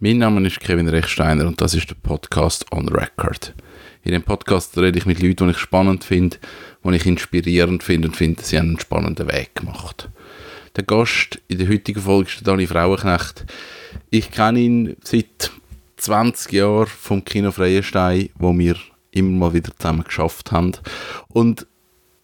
Mein Name ist Kevin Rechsteiner und das ist der Podcast On Record. In dem Podcast rede ich mit Leuten, die ich spannend finde, die ich inspirierend finde und finde, sie haben einen spannenden Weg gemacht. Der Gast in der heutigen Folge ist Dani Frauenknecht. Ich kenne ihn seit 20 Jahren vom Kino Freienstein, wo wir immer mal wieder zusammen geschafft haben. Und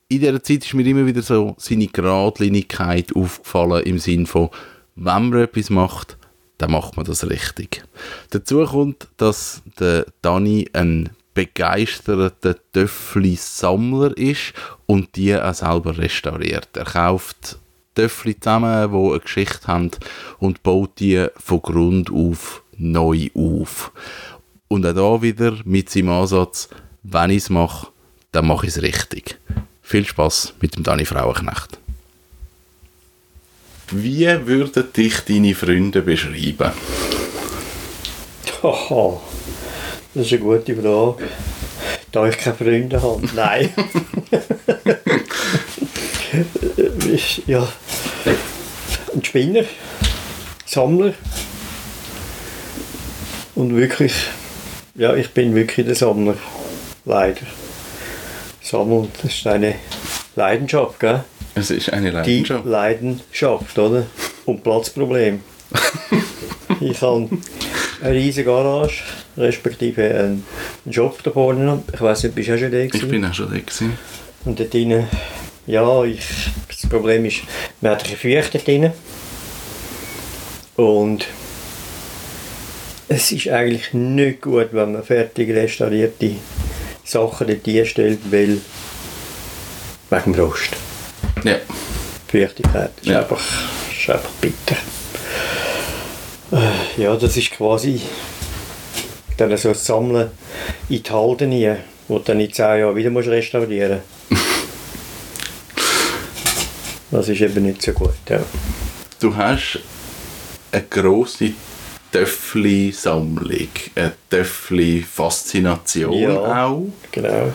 in dieser Zeit ist mir immer wieder so seine Gradlinigkeit aufgefallen im Sinn von, wenn man etwas macht, dann macht man das richtig. Dazu kommt, dass der Dani ein begeisterter Töffli-Sammler ist und die auch selber restauriert. Er kauft Töffli zusammen, die eine Geschichte haben und baut die von Grund auf neu auf. Und auch da wieder mit seinem Ansatz, wenn ich es mache, dann mache ich es richtig. Viel Spaß mit dem Dani Frauenknecht. Wie würden dich deine Freunde beschreiben? Haha, das ist eine gute Frage. Da ich keine Freunde habe. Nein. ja, ein Spinner, Sammler. Und wirklich, ja, ich bin wirklich der Sammler. Leider. Sammeln, das ist eine Leidenschaft, gell? Es ist eine Die Leidenschaft. Leidenschaft, oder? Und Platzproblem. ich habe eine riesige Garage, respektive einen Job da vorne. Ich weiß nicht, bist du auch schon da Ich gewesen? bin auch schon da gewesen. Und dort drinnen, ja, ich, das Problem ist, man hat dort drinnen. Und es ist eigentlich nicht gut, wenn man fertig restaurierte Sachen dort einstellt, weil wegen dem Rost. Ja. Feuchtigkeit. Ist, Ja. einfach, ist einfach bitter. Äh, Ja, das ist quasi dann so das Sammeln in die Halde nie, wo du dann in 10 Jahren wieder musst restaurieren Das ist eben nicht so gut. Ja. Du hast eine grosse Töffli-Sammlung, eine Töffli-Faszination Ja. auch. Genau.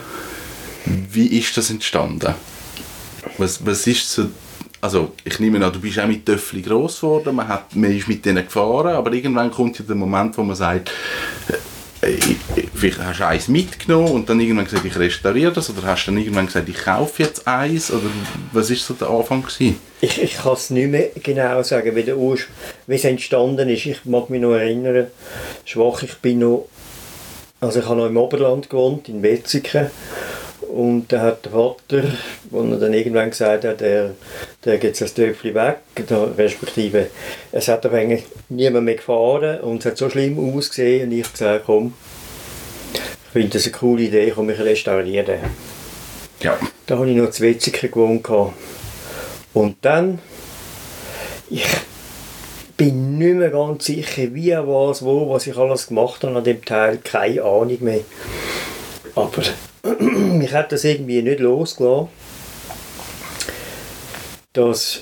Wie ist das entstanden? Was, was ist so... Also, ich nehme an, du bist auch mit Töffli gross geworden, man, hat, man ist mit denen gefahren, aber irgendwann kommt ja der Moment, wo man sagt, äh, äh, vielleicht hast du eins mitgenommen und dann irgendwann gesagt, ich restauriere das, oder hast du dann irgendwann gesagt, ich kaufe jetzt eins, oder was ist so der Anfang gewesen? Ich, ich kann es nicht mehr genau sagen, wie, es entstanden ist. Ich mag mich noch erinnern, schwach, ich bin noch, also ich habe noch im Oberland gewohnt, in Wetzikon. Und da hat der Vater, als er dann irgendwann gesagt hat, er, der geht das Töpfchen weg, respektive es hat aber eigentlich niemand mehr gefahren und es hat so schlimm ausgesehen und ich gesagt, komm, ich finde das eine coole Idee, komm, ich restaurieren. Ja. Da habe ich noch zu Wetzikon gewohnt. Und dann, ich bin nicht mehr ganz sicher, wie, was, wo, was ich alles gemacht habe an dem Teil. Keine Ahnung mehr. Aber mich hat das irgendwie nicht losgelassen, dass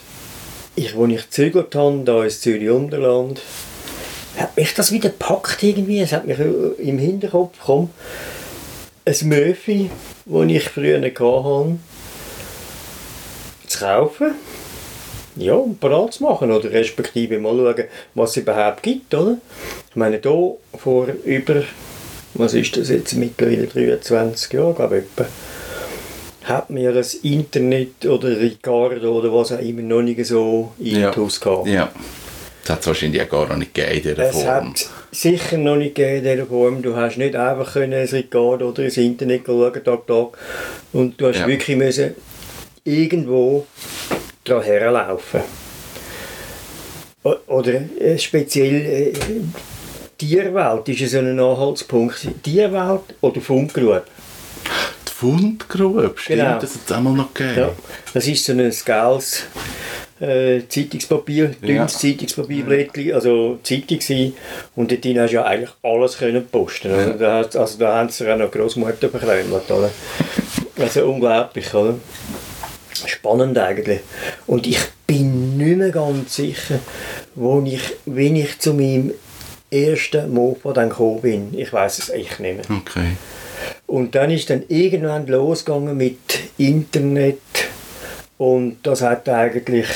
ich, als ich gezögert habe, da ins Zürich Unterland, hat mich das wieder gepackt irgendwie. Es hat mich im Hinterkopf gekommen, ein Möfi, das ich früher hatte, zu kaufen. Ja, und parat zu machen oder respektive mal schauen, was es überhaupt gibt, oder? Ich meine, hier vor über, was ist das jetzt, mittlerweile 23 Jahren, glaube ich, etwa, hat mir das Internet oder Ricardo oder was auch immer noch nicht so in Ja. gehabt. Ja. Das hat es wahrscheinlich auch gar noch nicht gegeben in dieser Es Form. hat sicher noch nicht gegeben in dieser Form. Du hast nicht einfach können ein Ricardo oder ins Internet schauen, Tag, Tag. Und du hast Ja. wirklich müssen irgendwo dran herlaufen. Oder äh, speziell äh, Tierwelt ist so ein Anhaltspunkt. Tierwelt oder Funkgrube. Die Fundgrube, stimmt, Genau. das hat es auch mal noch gegeben. Ja, das ist so ein geiles äh, Zeitungspapier, dünnes Zeitungspapierblättchen, also Zeitung gewesen. Und dort hast du ja eigentlich alles können posten. oder? Da, hat- also da haben sie ja noch Großmutter bekommen. Oder? Also unglaublich, oder? Spannend eigentlich. Und ich bin nicht mehr ganz sicher, wo ich, wenn ich zu meinem ersten Mofa dann gekommen bin. Ich weiß es echt nicht mehr. Okay. Und dann ist dann irgendwann losgegangen mit Internet und das hat eigentlich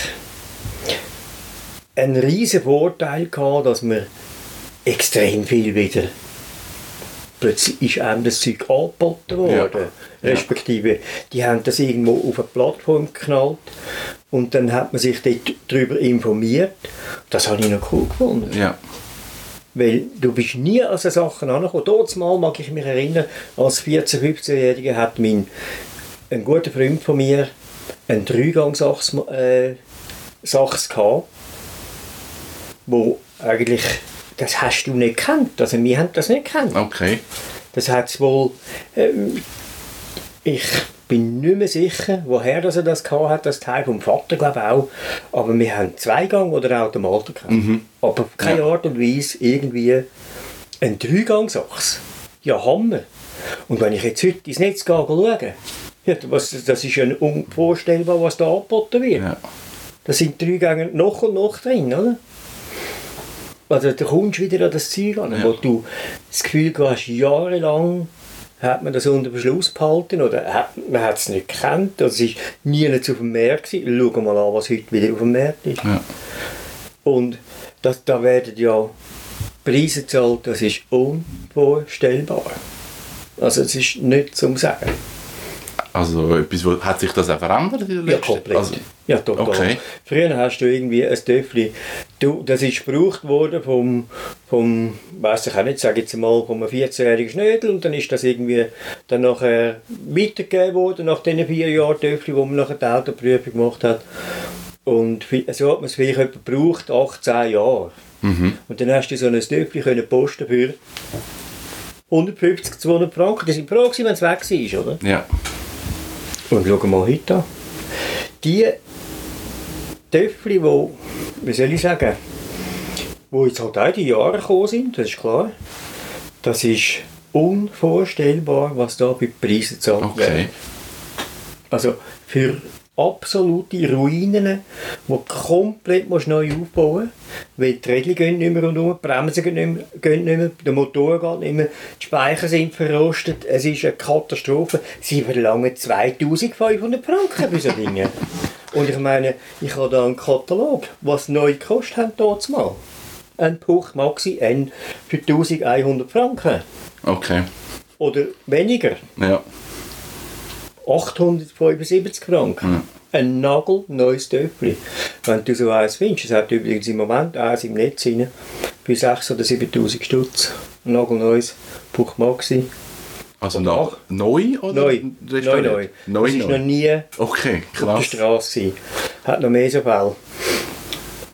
einen riesen Vorteil gehabt, dass man extrem viel wieder. Plötzlich ist einem das Zeug angeboten worden. Ja. Respektive, die haben das irgendwo auf eine Plattform geknallt und dann hat man sich dort darüber informiert. Das habe ich noch cool gefunden. Ja. Weil du bist nie an so Sachen angekommen. Dort mal mag ich mich erinnern, als 14-, 15-Jähriger hat mein, ein guter Freund von mir einen Dreigang-Sachs äh, Sachs gehabt, wo eigentlich, das hast du nicht gekannt. Also wir haben das nicht gekannt. Okay. Das hat es wohl, ähm, ich bin nicht mehr sicher, woher dass er das gehabt hat, das Teil vom Vater glaube ich auch, aber wir haben Zweigang oder Automaten gehabt. Aber auf keine Ja. Art und Weise irgendwie ein Dreigangsachs. Ja, Hammer. Und wenn ich jetzt heute ins Netz gehe schauen, ja, was, das ist ja unvorstellbar, was da angeboten wird. Ja. Da sind drei Gänge noch und noch drin, oder? Also da kommst du wieder an das Ziel an, Ja. wo du das Gefühl hast, jahrelang hat man das unter Verschluss behalten oder hat, man hat es nicht gekannt, es ist nie auf dem Markt gewesen. Schau mal an, was heute wieder auf dem Markt ist. Ja. Und das, da werden ja Preise gezahlt, das ist unvorstellbar. Also es ist nicht zum Sagen. Also etwas, hat sich das auch verändert in der Ja, komplett. Also, ja, total. Okay. Früher hast du irgendwie ein Töffli, du, das ist gebraucht worden vom, vom weiß ich auch nicht, sage jetzt mal, vom 14-jährigen Schnödel und dann ist das irgendwie dann nachher weitergegeben worden, nach diesen vier Jahren Töffli, wo man nachher die Autoprüfung gemacht hat. Und so hat man es vielleicht etwa gebraucht, 18 Jahre. Mhm. Und dann hast du so ein Töffli können posten für 150, 200 Franken. Das sind froh wenn es weg war, oder? ja. Und schau mal heute an. Die Töffel, wo, wie soll ich sagen, wo jetzt halt auch die Jahre gekommen sind, das ist klar, das ist unvorstellbar, was da bei Preisen gezahlt Okay. werden. Also für absolute Ruinen, die du komplett neu aufbauen musst, weil die Räder gehen nicht mehr rundherum, die Bremsen gehen nicht mehr, gehen nicht mehr, der Motor geht nicht mehr, die Speicher sind verrostet, es ist eine Katastrophe. Sie verlangen 2500 Franken für so Dinge. Und ich meine, ich habe da einen Katalog, was neu gekostet haben dort mal. Ein Puch Maxi N für 1100 Franken. Okay. Oder weniger. Ja. 875 Franken. Mhm. Ein nagelneues Töpfchen. Wenn du so eins findest, es hat übrigens im Moment eins im Netz rein, für 6.000 oder 7.000 Stutz. Ein nagelneues Buch Maxi. Also nach, neu oder Neu. Neu, neu. restauriert? Neu, das ist neu. noch nie Okay, auf der. Straße. Hat noch mehr so Fälle.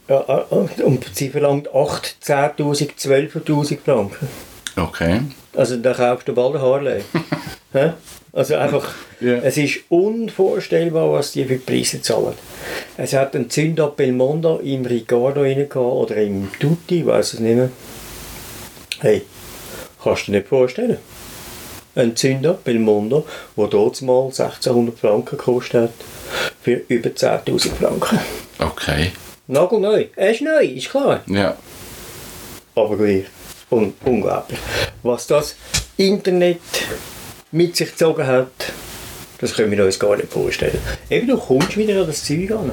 Ja, äh, und sie verlangt 8, 10.000, 12.000 Franken. Okay. Also da kaufst du bald ein Harley. Also einfach, Ja. es ist unvorstellbar, was die für Preise zahlen. Es hat einen Zündab Belmondo im Ricardo rein gehabt, oder im Tutti, weiß es nicht mehr. Hey, kannst du dir nicht vorstellen. Ein Zündab Belmondo, der dort mal 1600 Franken gekostet hat, für über 10.000 Franken. Okay. Nagelneu. Er ist neu, ist klar Ja. aber gleich un unglaublich. Was das Internet mit sich gezogen hat, das können wir uns gar nicht vorstellen. Eben, du kommst wieder an das Zeug an.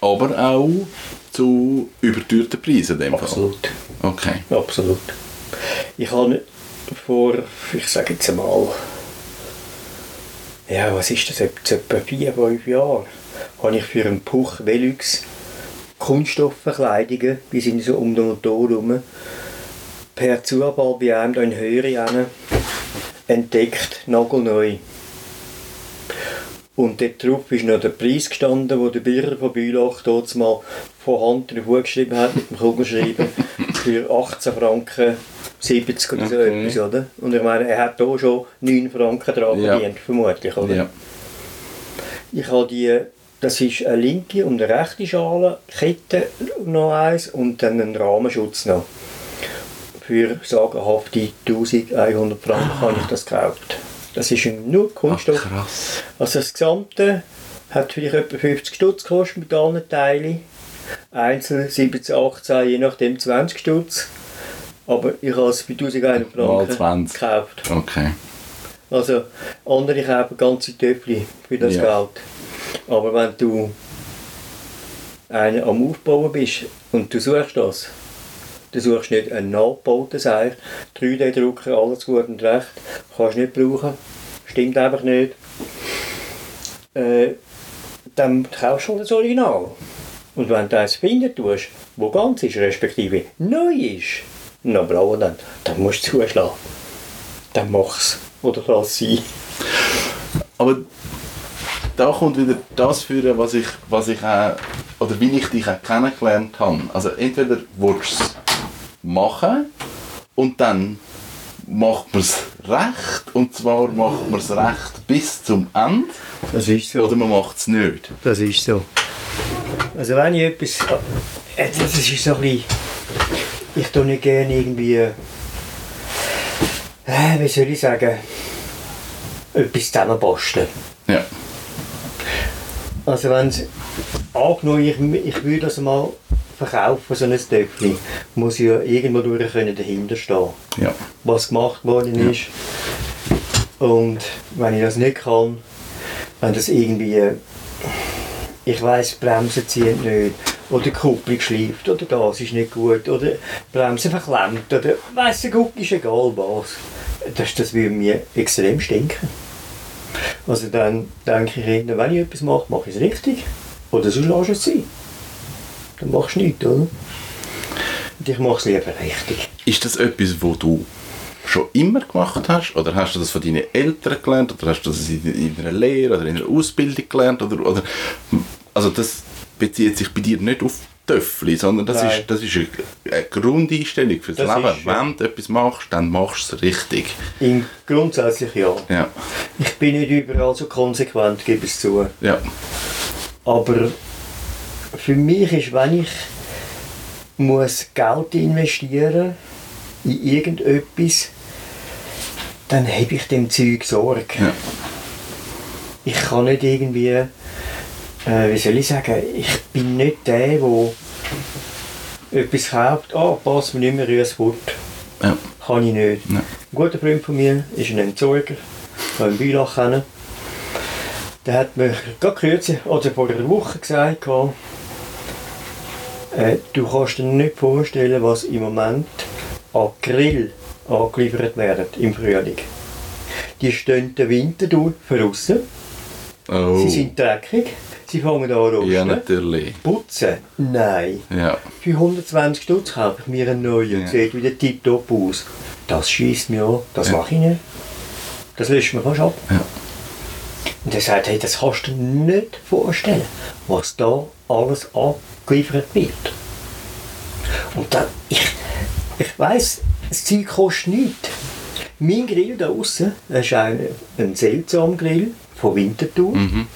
Aber auch zu überteuerten Preisen in dem Fall. Absolut. Okay. Absolut. Ich habe vor, ich sage jetzt einmal, ja, was ist das, etwa vier, fünf Jahre, habe ich für einen Puch Velux Kunststoffverkleidungen, die sind so um den Motor herum, per Zufall bei einem da in Höhere hin, entdeckt, nagelneu. Und dort drauf ist noch der Preis gestanden, wo der Birrer von Bülach dort mal von Hand drauf geschrieben hat, mit dem Kugelschreiben, für 18 Franken 70 oder so Okay. etwas, oder? Und ich meine, er hat hier schon 9 Franken dran Ja. verdient, vermutlich, oder? Ja. Ich habe die, das ist eine linke und eine rechte Schale, Kette noch eins und dann einen Rahmenschutz noch. Für sagenhafte 1100 Franken habe ich das gekauft. Das ist nur Ach, Kunststoff. krass. Also das Gesamte hat vielleicht etwa 50 Stutz gekostet mit allen Teilen. Einzeln 17, 18, je nachdem 20 Stutz. Aber ich habe es bei 1100 Mal Franken 20. gekauft. Okay. Also andere kaufen ganze Töpfchen für das Ja. Geld. Aber wenn du einen am Aufbauen bist und du suchst das, Du suchst nicht einen nachgebauten Seich. 3D-Drucker, alles gut und recht. Kannst du nicht brauchen. Stimmt einfach nicht. Äh, dann kaufst du das Original. Und wenn du eins finden tust, wo ganz ist, respektive neu ist, noch blau dann, dann musst du zuschlagen. Dann mach's. Oder lass sein. Aber da kommt wieder das führen, was ich, was ich auch, oder wie ich dich auch kennengelernt habe. Also entweder willst machen und dann macht man es recht und zwar macht man es recht bis zum Ende Das ist so. oder man macht es nicht. Das ist so. Also wenn ich etwas... äh, Das ist so ein bisschen... Ich tue nicht gerne irgendwie... Äh, wie soll ich sagen... Etwas zusammenbasteln. Ja, Also wenn es... Angenommen, ich, ich würde das mal verkaufen, so ein Töpfchen, muss ich ja irgendwo durch können dahinter stehen. ja, was gemacht worden ist. Und wenn ich das nicht kann, wenn das irgendwie, ich weiß, Bremsen ziehen nicht, oder die Kupplung schleift, oder das ist nicht gut, oder die Bremse verklemmt, oder weiss der Guck ist egal was. Das, das würde mir extrem stinken. Also dann denke ich, wenn ich etwas mache, mache ich es richtig. Oder sonst lasse ich es sein. Dann machst du nichts, oder? Und ich mache es lieber richtig. Ist das etwas, wo du schon immer gemacht hast? Oder hast du das von deinen Eltern gelernt? Oder hast du das in, in einer Lehre oder in einer Ausbildung gelernt? Oder, oder, also das bezieht sich bei dir nicht auf Töffel, sondern das Nein. ist, das ist eine, Grundeinstellung fürs Das Leben. ist. Wenn du etwas machst, dann machst du es richtig. Im grundsätzlich ja. Ja, Ich bin nicht überall so konsequent, gebe es zu. ja, Aber für mich ist, wenn ich muss Geld investieren in irgendetwas, dann habe ich dem Zeug Sorge. ja. Ich kann nicht irgendwie, äh, wie soll ich sagen, ich bin nicht der, der etwas kauft, ah, passt mir nicht mehr, rühr es fort. ja. Kann ich nicht. Ja. Ein guter Freund von mir ist ein Entsorger, der in Bülach kennen. Der hat mir gerade kürzlich, oder vor einer Woche gesagt, äh, du kannst dir nicht vorstellen, was im Moment an Grill angeliefert werden im Frühling. Die stehen den Winter durch draussen, Oh. sie sind dreckig, sie fangen an zu rosten. ja, natürlich. Putzen? Nein. Ja, Für 120 Stutz kaufe ich mir einen neuen. Ja. Sieht wieder tiptop aus. Das schießt mir an. Das Ja. mache ich nicht. Das löscht mir fast ab. Ja. Und er sagt, hey, das kannst du dir nicht vorstellen, was da alles angeliefert wird. Und dann, ich, ich weiss, das Zeug kostet nichts. Mein Grill da außen, das ist ein, ein seltsamer Grill von Winterthur. mhm.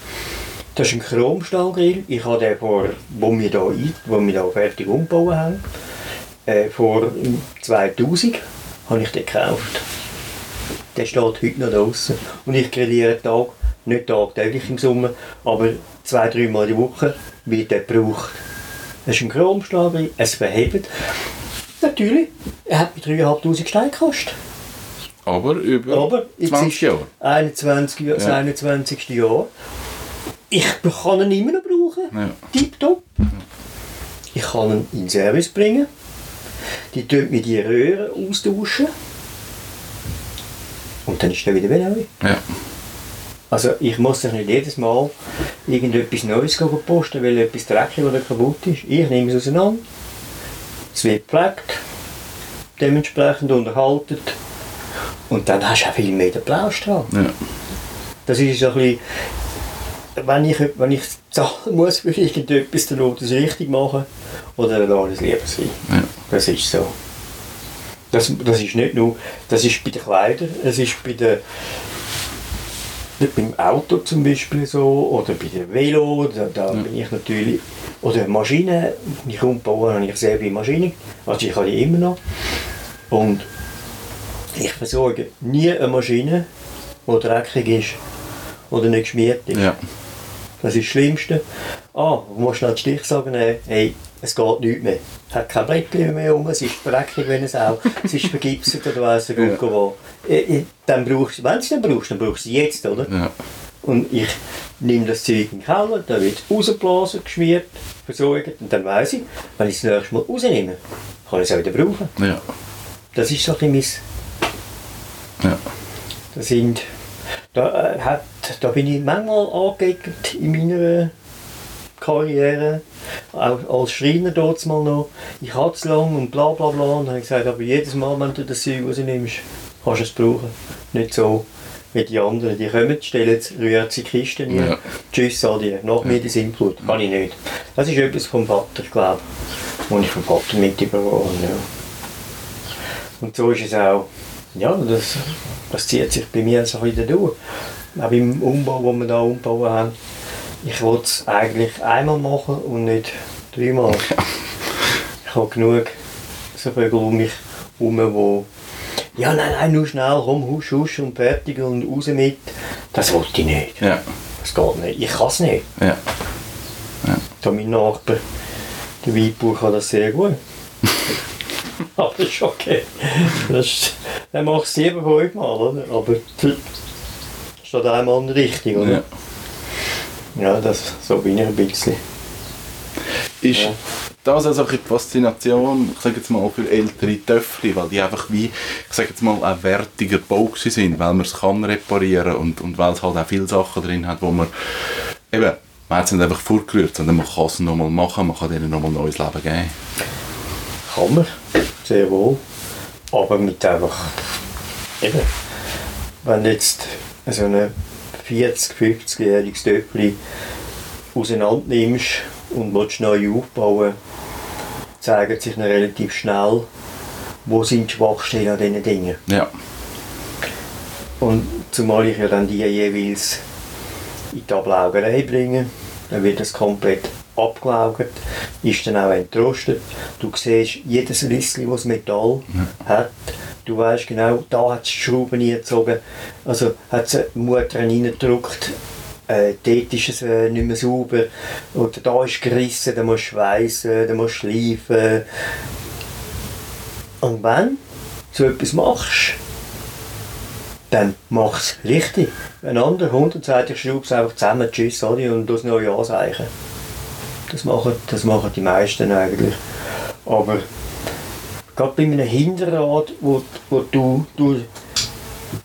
Das ist ein Chromstahlgrill. Ich habe den vor, wo wir da, wo wir da fertig umgebaut haben, äh, vor 2000 habe ich den gekauft. Der steht heute noch draußen. Und ich grilliere Tag, nicht tagtäglich im Sommer, aber zwei, dreimal die Woche wird der gebraucht. Das ist ein Chromstahlgrill, es verhebt. Natürlich, er hat mir 3'500 Steine gekostet. aber über Aber jetzt 20 ist Jahre. 21, Jahr- das Ja. 21. Jahr. Ich kann ihn immer noch brauchen. Ja. Tipptopp. Ich kann ihn in den Service bringen. Die tun mir die Röhren austauschen. Und dann ist er wieder wie neu. Ja. Also ich muss nicht jedes Mal irgendetwas Neues posten, weil etwas dreckig oder kaputt ist. Ich nehme es auseinander. Es wird gepflegt, dementsprechend unterhalten. Und dann hast du auch viel mehr den Plausch dran. Ja. Das ist so ein bisschen, wenn ich, wenn ich zahlen muss für irgendetwas, dann will ich es richtig machen oder dann lasse ich es lieber sein. Ja. Das ist so. Das, das ist nicht nur, das ist bei den Kleidern, es ist bei den beim Auto zum Beispiel so oder bei den Velo, da, da bin ich natürlich, oder Maschinen, ich umbaue, habe ich sehr viele Maschinen, also ich habe die immer noch und ich versorge nie eine Maschine, die dreckig ist oder nicht geschmiert ist. Ja. Das ist das Schlimmste. Ah, du musst noch den Stich sagen, hey, es geht nichts mehr. Es hat kein Blättchen mehr um, es ist dreckig wie ein Sau, es ist vergipset oder weiss der Ja. Gucke wo. Dann brauchst du, wenn du es dann brauchst, dann brauchst du es jetzt, oder? Ja. Und ich nehme das Zeug in den Keller, dann wird es rausgeblasen, geschmiert, versorgt und dann weiss ich, wenn ich es das nächste Mal rausnehme, kann ich es auch wieder brauchen. Ja. Das ist so ein bisschen mein... Ja. Das sind... Da, äh, hat, da bin ich manchmal angeeckt in meiner Karriere, auch als Schreiner dort mal noch. Ich hatte es lang und bla bla bla. Und dann habe ich gesagt, aber jedes Mal, wenn du das Zeug rausnimmst, kannst du es brauchen. Nicht so wie die anderen. Die kommen, stellen rühren sie Kisten rein. Ja. Tschüss, Adi. Nach mir die Sintflut. Kann ich nicht. Das ist etwas vom Vater, glaube ich. Und ich vom Vater mitbekommen ja. Und so ist es auch. Ja, das, das zieht sich bei mir so bisschen durch. Auch beim Umbau, den wir hier umbauen haben. Ich wollte es eigentlich einmal machen und nicht dreimal. Ich habe genug so Vögel um mich herum, wo ja, nein, nein, nur schnell, komm, husch, husch und fertig und raus mit. Das wollte ich nicht. Ja. Das geht nicht. Ich kann es nicht. Ja. Da mein Nachbar, der Weinbauer, kann das sehr gut. Aber das ist okay. Das ist, er macht es sieben, fünf Mal, oder? Aber das steht einmal nicht richtig, oder? ja. Ja, das, so bin ich ein bisschen. Ist Ja. das also eine Faszination, ich sage jetzt mal, für ältere Töffel, weil die einfach wie, ich sage jetzt mal, ein wertiger Bau sind, weil man es kann reparieren und, und weil es halt auch viele Sachen drin hat, wo man eben, man hat es nicht einfach vorgerührt, sondern man kann es nochmal machen, man kann denen nochmal neues Leben geben. Kann man, sehr wohl. Aber mit einfach, eben, wenn jetzt so ein 40-, 50-jähriges Töpfchen auseinander nimmst und willst neu aufbauen, zeigen sich dann relativ schnell, wo sind die Schwachstellen an diesen Dingen. Ja, Und zumal ich ja dann die jeweils in die Ablaugerei bringe, dann wird das komplett abgelaugt, ist dann auch entrostet. Du siehst jedes Rissli, das Metall hat. Du weißt genau, da hat es die Schrauben eingezogen, also hat es Mutter reingedrückt. Äh, dort ist es äh, nicht mehr sauber. Oder da ist gerissen, da musst du schweissen, da musst du schleifen. Und wenn du so etwas machst, dann mach es richtig. Ein anderer kommt und sagt, ich schraube es einfach zusammen, tschüss, Adi, und das neue anzeichen. Das machen, das machen die meisten eigentlich. Aber gerade bei einem Hinterrad, wo, wo du durch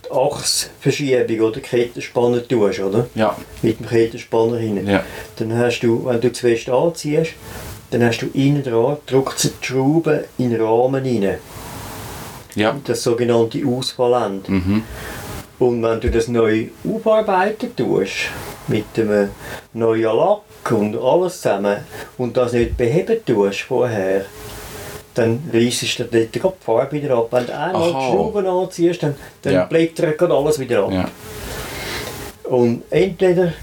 die Achsverschiebung oder Kettenspanner tust, oder? ja, Mit dem Kettenspanner hinein. ja, Dann hast du, wenn du zu fest anziehst, dann hast du innen dran, drückt die Schraube in den Rahmen rein. ja, Das sogenannte Ausfallende. mhm. Und wenn du das neu aufarbeiten tust, mit einem neuen Lack und alles zusammen, und das nicht beheben tust vorher, dann reissest du dort die Farbe wieder ab. Wenn du einmal die. Schrauben anziehst, dann, dann Ja. blättert alles wieder ab. ja, Und entweder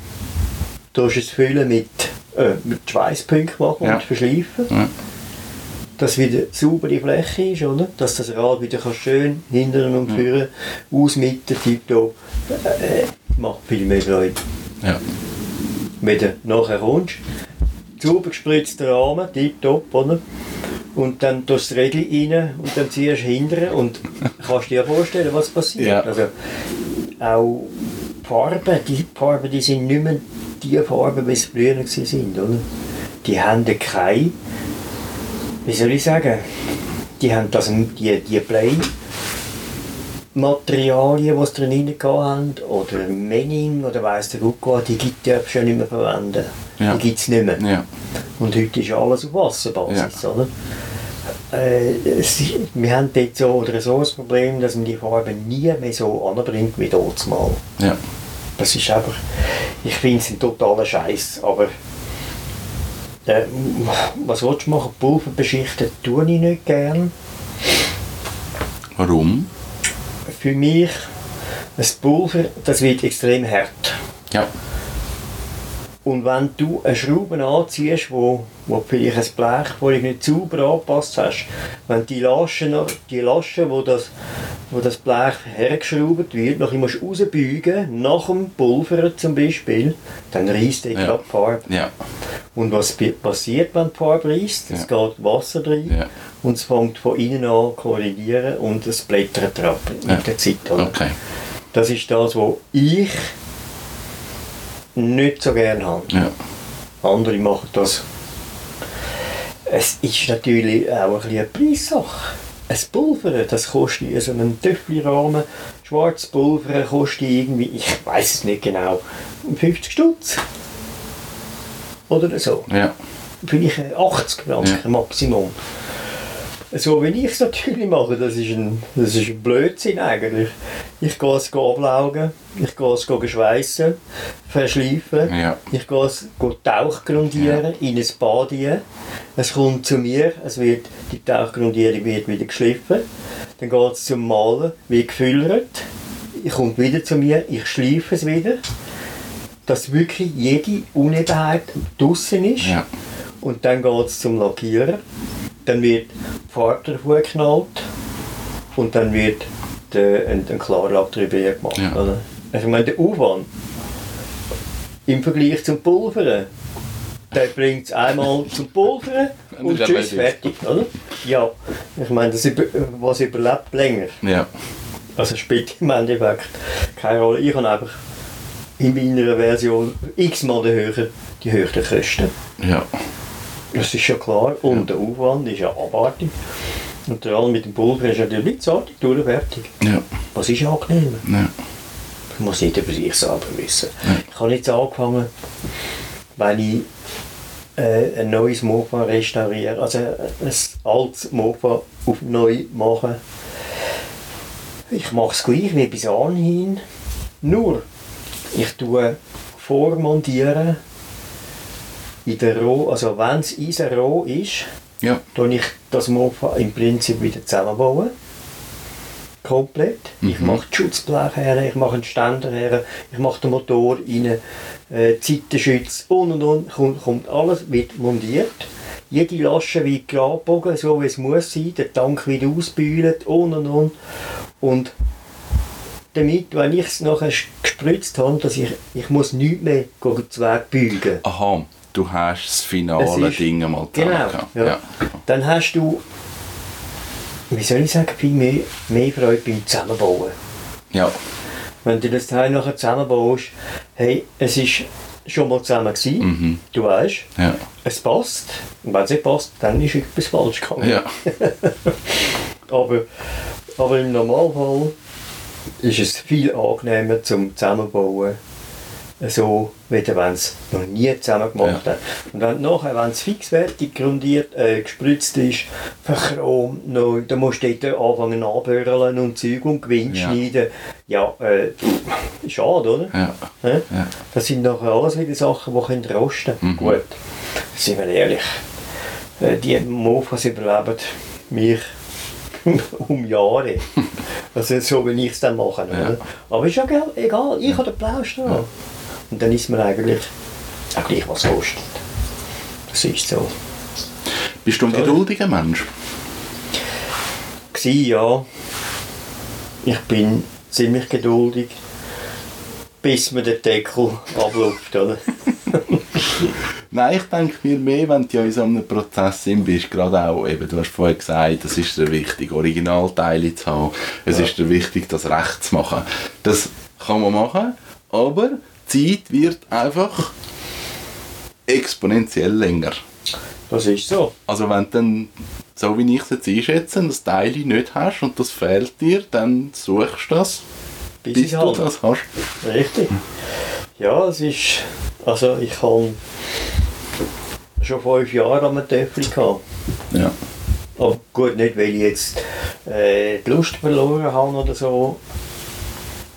tust du es füllen mit, äh, mit Schweißpunkten machen Ja. und verschleifen, ja, dass wieder saubere Fläche ist, oder? Dass das Rad wieder schön hinten und vorne ausmitten, tiptop, äh, macht viel mehr Freude. ja, Wenn du nachher kommst, sauber gespritzter Rahmen, tiptop, oder? Und dann tust du das Rädchen rein und dann ziehst du hinten und kannst dir vorstellen, was passiert. Ja. Also, auch die Farben, die Farben, die sind nicht mehr die Farben, wie sie früher waren, oder? Die haben keine, wie soll ich sagen, die haben das, die, die Blei Materialien, die sie drin hatten, oder Menin oder weiss der Gucko, die gibt es schon nicht mehr verwenden. Ja. Die gibt es nicht mehr. ja, Und heute ist alles auf Wasserbasis, oder? Äh, es, wir haben dort so oder so das Problem, dass man die Farbe nie mehr so anbringt wie dort mal. ja, Das ist einfach, ich finde es ein totaler Scheiß, aber äh, was willst du machen? Pulver beschichten tue ich nicht gern. warum? Für mich, ein Pulver, das wird extrem hart. Ja, Und wenn du eine Schraube anziehst, wo, wo vielleicht ein Blech völlig nicht sauber angepasst hast, wenn die Lasche, die Lasche wo, das, wo das Blech hergeschraubt wird, noch musst rausbeugen, nach dem Pulver zum Beispiel, dann reißt die Ja. Farbe. ja, Und was passiert, wenn die Farbe reißt? Es geht Wasser rein ja, und es fängt von innen an zu korrigieren und es blättert ab mit Ja. der Zeit. okay, Das ist das, was ich nicht so gerne habe. ja, Andere machen das es ist natürlich auch ein bisschen eine Preissache. Ein Pulver, das kostet in so einem Töpfchenrahmen, schwarzes Pulver kostet irgendwie, ich weiß es nicht genau, 50 Stutz. Oder so. Ja. Vielleicht 80 Franken Ja. Maximum. So wie ich es natürlich mache, das ist ein, das ist ein Blödsinn eigentlich. Ich gehe es ablaugen, ich gehe es geschweissen, verschleifen, Ja. ich gehe es tauchgrundieren, in ein Bad rein. Es kommt zu mir, es wird, die Tauchgrundierung wird wieder geschliffen, dann geht es zum Malen, wird gefüllert, ich kommt wieder zu mir, ich schleife es wieder, dass wirklich jede Unebenheit draussen ist. Ja. Und dann geht es zum Lackieren. Dann wird die Farbe davor geknallt. Und dann wird der, ein, ein Klarlack drüber gemacht. Ja. Also ich meine, der Aufwand im Vergleich zum Pulveren, der bringt es einmal zum Pulveren Und tschüss, fertig. Oder? Ja, ich meine, das über, was überlebt länger. Ja. Also spielt im Endeffekt keine Rolle. Ich habe einfach in meiner Version x-mal die höheren, die höheren Kosten. Ja. Das ist ja klar. Und der Aufwand ist ja abartig. Und vor allem mit dem Pulver ist natürlich nicht so durch fertig. Ja. Was ist angenehmer? Ja. Das muss jeder für sich selber wissen. Ich habe jetzt angefangen, wenn ich äh, ein neues Mofa restauriere, also ein altes Mofa auf neu mache. Ich mache es gleich wie bis anhin, nur ich tue vormontieren in der Roh, also wenn es Eisen roh ist, Ja. tue ich das Mofa im Prinzip wieder zusammenbauen. Komplett. Ich Mhm. mache die Schutzbleche her, ich mache einen Ständer her, ich mache den Motor rein, äh, die Seitenschütze und und und. Kommt, kommt alles, wird montiert. Jede Lasche wird gerade gebogen, so wie es muss sein. Der Tank wird ausbühlt und und und. Und damit, wenn ich es nachher gespritzt habe, dass ich, ich muss nichts mehr den Weg beugen. Aha, du hast das finale ist- Ding mal Genau, zusammengehabt. ja. Dann hast du, wie soll ich sagen, viel mehr, mehr Freude beim Zusammenbauen. ja. Wenn du das Teil nachher zusammenbaust, hey, es ist schon mal zusammen gewesen, Mhm. du weißt, Ja. es passt. Und wenn es nicht passt, dann ist etwas falsch gegangen. Ja. Aber, aber im Normalfall ist es viel angenehmer zum Zusammenbauen, so wie wenn es noch nie zusammen gemacht Ja. hat. Und wenn nachher, wenn es fixfertig grundiert, äh, gespritzt ist, verchromt neu, dann musst du dort anfangen anbürlen und Zeug und Gewinn Ja. schneiden. Ja, äh, schade, oder? Ja. Ja. Das sind nachher alles wieder Sachen, die können rosten Mhm. Gut, sind wir ehrlich. Äh, Die Mofas überleben mich um Jahre. Also so, wie ich es dann mache. Ja. Aber ist ja egal, egal. ich habe den Plausch dran. Und dann ist mir eigentlich auch gleich, was kostet. Das ist so. Bist du ein geduldiger Mensch? Gsi, ja. Ich bin ziemlich geduldig, bis mir der Deckel abläuft. Oder? Nein, ich denke mir mehr, wenn du ja in so einem Prozess bist, gerade auch, eben, du hast vorher gesagt, es ist dir wichtig, Originalteile zu haben, es ist dir wichtig, das recht zu machen. Das kann man machen, aber Zeit wird einfach exponentiell länger. Das ist so. Also wenn du dann, so wie ich es jetzt einschätze, das Teil nicht hast und das fehlt dir, dann suchst du das, Bis, bis du halt. das hast. Richtig. Ja, es ist. Also ich habe schon fünf Jahre am Töffel gehabt. Ja. Aber gut, nicht weil ich jetzt äh, die Lust verloren habe oder so.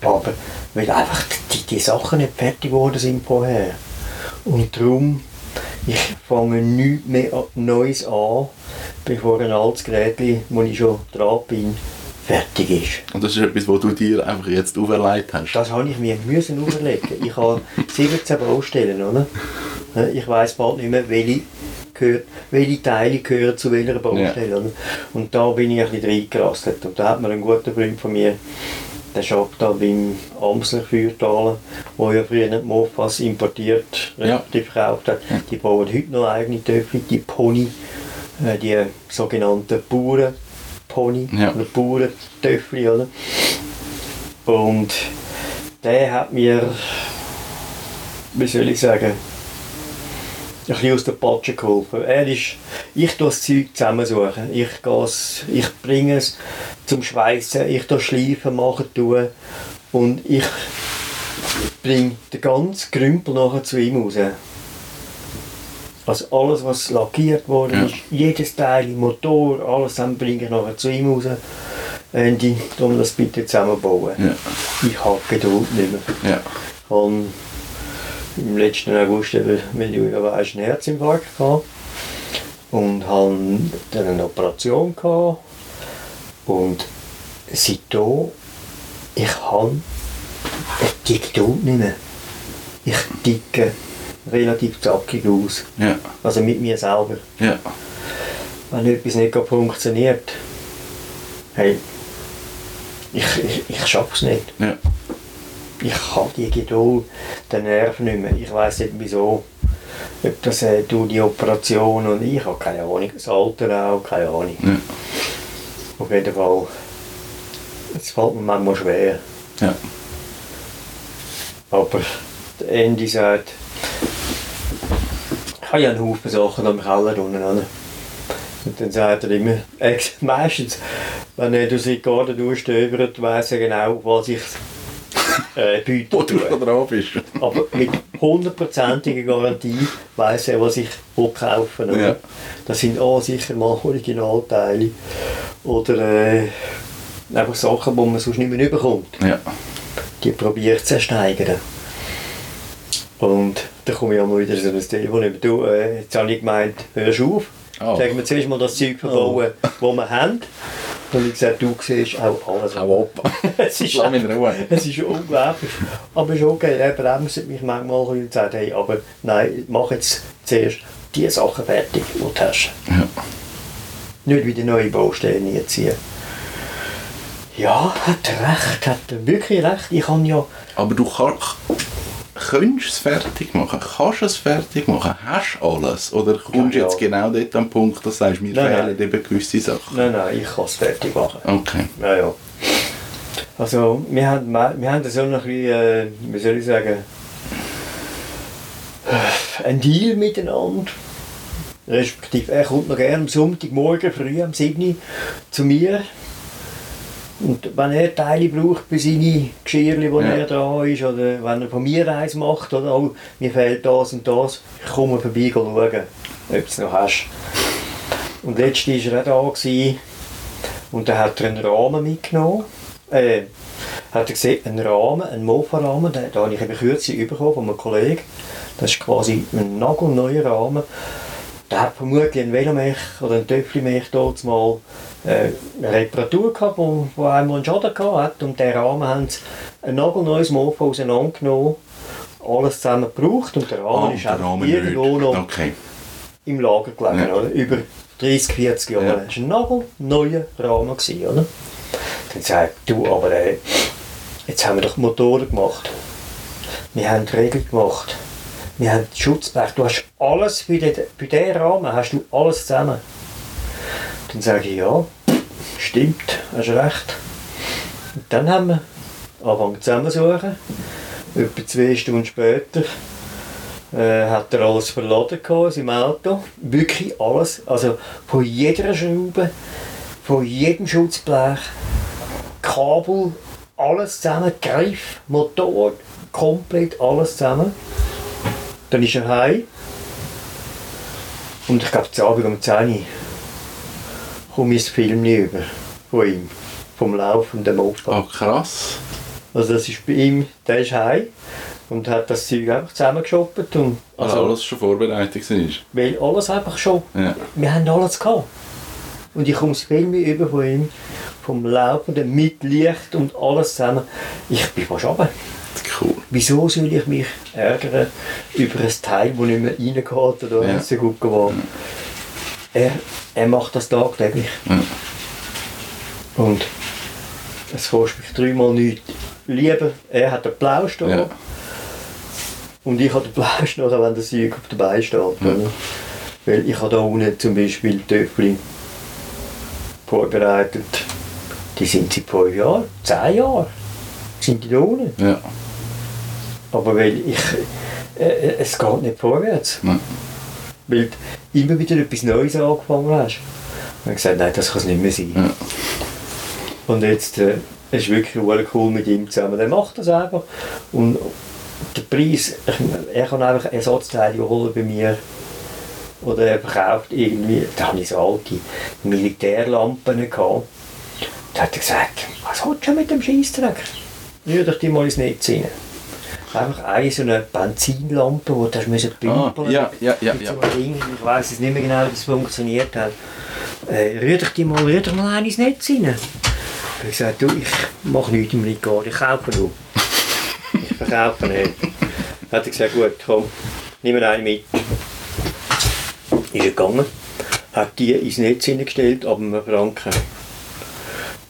Aber weil einfach die, die Sachen nicht fertig geworden sind vorher. Und darum, ich fange nichts mehr Neues an, bevor ein altes Gerät, wo ich schon dran bin, fertig ist. Und das ist etwas, was du dir einfach jetzt auferlegt hast. Das habe ich mir müssen überlegen. Ich habe 17 Baustellen, oder? Ich weiß bald nicht mehr, welche, gehört, welche Teile gehören zu welcher Baustelle. Oder? Und da bin ich ein bisschen reingerasselt. Und da hat mir ein guter Freund von mir, der schafft da beim Amsler Feuertal, wo ja früher nicht Mofas importiert, Ja. relativ verkauft hat. Die bauen heute noch eigene Töpfe, die Pony, äh, die sogenannten Bauernpony Ja. oder Bauerntöpfe, oder? Und der hat mir, wie soll ich sagen, bisschen aus der Patsche geholfen. Er ist, ich tue das Zeug zusammensuchen. Ich, ich bringe es zum Schweißen, ich tue Schleifen machen tun und ich bringe den ganzen Krümpel nachher zu ihm raus. Also alles, was lackiert worden ja. ist, jedes Teil, Motor, alles dann bringe ich nachher zu ihm raus. Andy, um das bitte zusammenbauen. Ja. Ich habe Geduld nicht mehr. Ja. Und im letzten August, ja weißt, einen Herzinfarkt gehabt und habe dann eine Operation gehabt und seitdem ich habe die Geduld nicht mehr. Ich ticke relativ zackig aus. Ja. Also mit mir selber. Ja. Wenn etwas nicht funktioniert, hey, ich, ich, ich schaffe es nicht. Ja. Ich habe die Geduld, den Nerv nicht mehr. Ich weiß nicht wieso. Ob das äh, durch die Operation und ich habe keine Ahnung. Das Alter auch, keine Ahnung. Ja. Auf jeden Fall, es fällt mir manchmal schwer. Ja. Aber der Andy sagt, ich habe ja einen Haufen Sachen am Keller unten. Und dann sagt er immer, meistens, wenn er durch die Garten durchstöbert, weiss er genau, was ich äh. Wo du drauf bist. Aber mit hundertprozentiger Garantie weiss er, was ich kaufen will. Ja. Das sind auch sicher mal Originalteile oder äh, einfach Sachen, die man sonst nicht mehr bekommt. Ja. Die probiere ich zu steigern. Und dann komme ich auch wieder so ein Telefon über, du, äh, jetzt habe ich gemeint, hörst du auf? Oh. Sagen wir zuerst mal das Zeug verbauen, oh. das wir haben. Und ich gesagt, du siehst auch alles. Auch Opa. es ist, Lass mich in Ruhe. Es ist unglaublich. Aber es ist okay, er bremst mich manchmal und sagt, hey, aber nein, mach jetzt zuerst die Sachen fertig, die du hast. Ja. Nicht wieder neue Baustellen ziehen. Ja, hat recht, hat wirklich recht. Ich kann ja... Aber du kannst könntest es fertig machen? Kannst du es fertig machen? Hast du alles? Oder kommst du ja, jetzt genau dort am Punkt, dass du sagst, mir nein, fehlen eben gewisse Sachen? Nein, nein, ich kann es fertig machen. Okay. Ja, ja. Also, wir haben, wir haben so ein bisschen, äh, wie soll ich sagen, ein Deal miteinander. Respektive, er kommt noch gerne am Sonntagmorgen früh um 7 Uhr zu mir und wenn er Teile braucht für seine Geschirre, die ja. er da ist, oder wenn er von mir eins macht, oder oh, mir fehlt das und das, ich komme vorbei schauen, ob du es noch hast. Und letztens war er auch da gewesen, und dann hat er einen Rahmen mitgenommen. Äh, hat er gesehen, einen Rahmen, einen Mofa-Rahmen, den, den habe ich eben kürzlich bekommen von einem Kollegen. Das ist quasi ein nagelneuer Rahmen. Der hat vermutlich ein Velomech oder ein Töpflimech dort mal äh, eine Reparatur gehabt, wo, wo einmal einen Schaden gehabt hat und der Rahmen haben sie ein nagelneues Mofa auseinandergenommen, alles zusammen gebraucht und der Rahmen oh, ist auch irgendwo noch okay. im Lager gelegen, ja. oder? über 30, 40 Jahre. Ja. Das war ein nagelneuer Rahmen, gewesen, oder? Dann sagt du, aber äh, jetzt haben wir doch Motoren gemacht. Wir haben die Regel gemacht. Wir haben Schutzblech. Du hast alles bei diesem Rahmen, hast du alles zusammen. Dann sage ich, ja, stimmt, hast recht. Und dann haben wir angefangen zusammensuchen. Etwa zwei Stunden später äh, hat er alles verladen in seinem Auto. Wirklich alles. Also von jeder Schraube, von jedem Schutzblech, Kabel, alles zusammen, Griff, Motor, komplett alles zusammen. Dann ist er heim. Und ich glaube, zu Abend um 10 Uhr komme ich das Film nicht über von ihm, vom laufenden Moped. Oh, krass. Also das ist bei ihm, der ist heim und hat das Zeug einfach zusammengeschoppt. Und, also, alles schon vorbereitet war? Weil alles einfach schon, ja. wir haben alles gehabt. Und ich komme das Film über von ihm, vom Laufenden, mit Licht und alles zusammen. Ich bin fast runter. Cool. Wieso soll ich mich ärgern über ein Teil, das nicht mehr reingeht oder ja. so gut geworden? Er er macht das tagtäglich. Ja. Und es kostet mich dreimal nichts. Lieber, er hat den Plausch da. Ja. Und ich habe den Plausch noch, wenn das Zeug auf der Beine steht. Ja. Weil ich habe da unten zum Beispiel Töpfchen vorbereitet. Die sind seit fünf Jahren, zehn Jahren sind die da unten. Ja. Aber weil ich, äh, es geht nicht vorwärts. Ja. Weil immer wieder etwas Neues angefangen hast. Und ich gesagt, nein, das kann es nicht mehr sein. Ja. Und jetzt äh, es ist wirklich cool mit ihm zusammen. Der macht das einfach. Und der Preis, er kann einfach Ersatzteile holen bei mir. Oder er verkauft irgendwie, da hatte ich so alte Militärlampen gehabt. Da hat er gesagt, was willst du mit dem Scheissdreck? Rühr doch die mal ins Netz rein. Einfach eine so eine Benzinlampe, die du hast Ah, pimpeln ja, ja, ja, ja. so Ding. Ich weiß jetzt nicht mehr genau, wie das funktioniert hat. Äh, rühr doch die mal, rühr doch mal eine ins Netz rein. Ich habe gesagt, du, ich mache nichts im Likör, ich kaufe nur. ich verkaufe nicht. Dann hat er gesagt, gut, komm, nimm mir eine mit. Ist er gegangen, hat die ins Netz hineingestellt, aber einem Franken.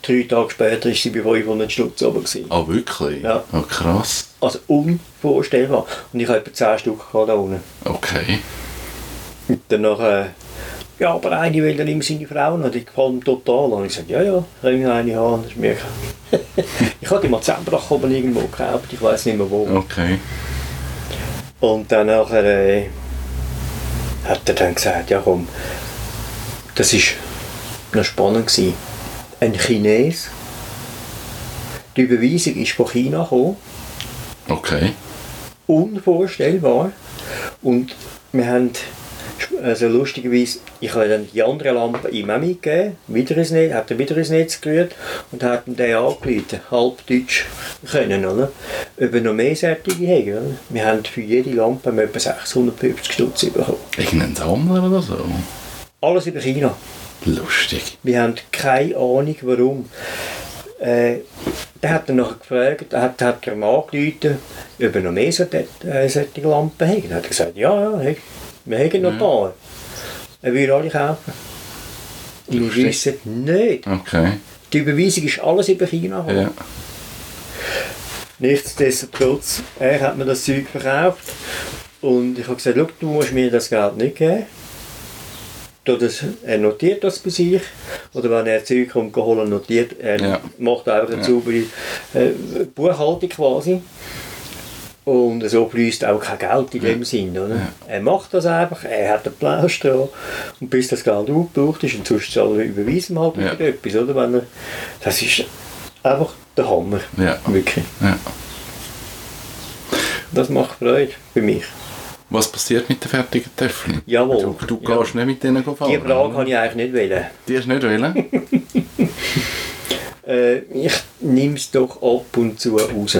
Drei Tage später war sie bei 500 Stutz oben. gewesen. Ah, wirklich? Ja. Oh, krass. Also unvorstellbar. Und ich habe etwa 10 Stück da unten. Okay. Und dann nachher, ja, aber eine will dann immer seine Frau noch, die gefällt ihm total. Und ich sagte, ja, ja, kann ich eine haben. Das ist mir ich habe die mal oben irgendwo gekauft, ich weiß nicht mehr wo. Okay. Und dann nachher äh, hat er dann gesagt, ja komm, das war noch spannend. Gewesen. Ein Chines, die Überweisung ist von China gekommen, Okay. unvorstellbar. Und wir haben, also lustigerweise, ich habe dann die andere Lampe ihm auch mitgegeben, wieder ins Netz, hat er wieder ins Netz gerührt und hat ihm den angerufen, halb Deutsch können, oder? Ob er noch mehr Sättige haben, oder? Wir haben für jede Lampe etwa 650 Stutz bekommen. Irgendein Sammler oder so? Alles über China. Lustig. Wir haben keine Ahnung, warum. Äh, der hat dann nachher gefragt, er hat, hat er ihm angerufen, ob er noch mehr solche, äh, solche Lampen hat. Dann hat er gesagt, ja, ja, hey, wir haben noch ein paar. Er will alle kaufen. Und wir Lustig. wissen nicht. Okay. Die Überweisung ist alles über China. Ja. Nichtsdestotrotz, er hat mir das Zeug verkauft und ich habe gesagt, du musst mir das Geld nicht geben. Du Das, er notiert das bei sich oder wenn er Zeug kommt holen, notiert er Ja. macht einfach eine saubere äh, Buchhaltung quasi. Und so fließt auch kein Geld in dem Sinn. Oder? Er macht das einfach, er hat einen dran und bis das Geld aufgebraucht ist und sonst soll er überweisen halt Ja. wieder etwas. Oder? Wenn er, das ist einfach der Hammer. Ja. Wirklich. ja. Das macht Freude für mich. Was passiert mit den fertigen Töffeln? Jawohl. Du, du Ja. gehst nicht mit denen fahren? Die Frage habe ich eigentlich nicht wollen. Die hast du nicht wollen? Äh, ich nehme es doch ab und zu raus.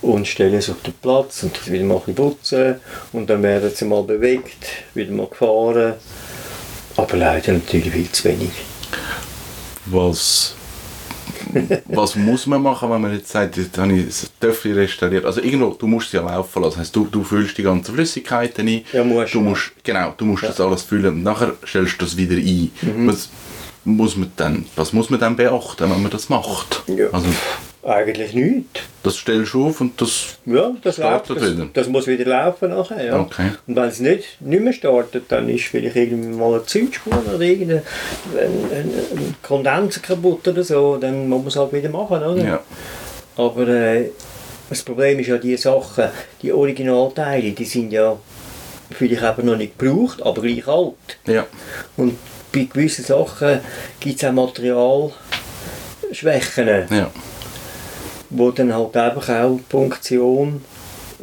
Und stelle es auf den Platz und das wieder mal ein putzen. Und dann werden sie mal bewegt, wieder mal gefahren. Aber leider natürlich viel zu wenig. Was, was muss man machen, wenn man jetzt sagt, jetzt habe ich das Töffel restauriert? Also irgendwo, du musst es ja laufen lassen. Das heisst, du, du füllst die ganzen Flüssigkeiten ein. Ja, musst du musst, genau, du musst das alles füllen und nachher stellst du das wieder ein. Mhm. Was, muss man dann, was muss man dann beachten, wenn man das macht? Ja. Also, Eigentlich nichts. das stellst du auf und das... Ja, das läuft. Startet Das, wieder? das muss wieder laufen nachher. Ja. Okay. Und wenn es nicht, nicht mehr startet, dann ist vielleicht irgendwie mal eine Zündspur oder irgendein ein, ein, ein Kondenser kaputt oder so. Dann muss man es halt wieder machen, oder? Ja. Aber äh, das Problem ist ja, die Sachen, die Originalteile, die sind ja vielleicht eben noch nicht gebraucht, aber gleich alt. Ja. Und bei gewissen Sachen gibt es auch Materialschwächen, Ja. Wo dann halt einfach auch die Funktion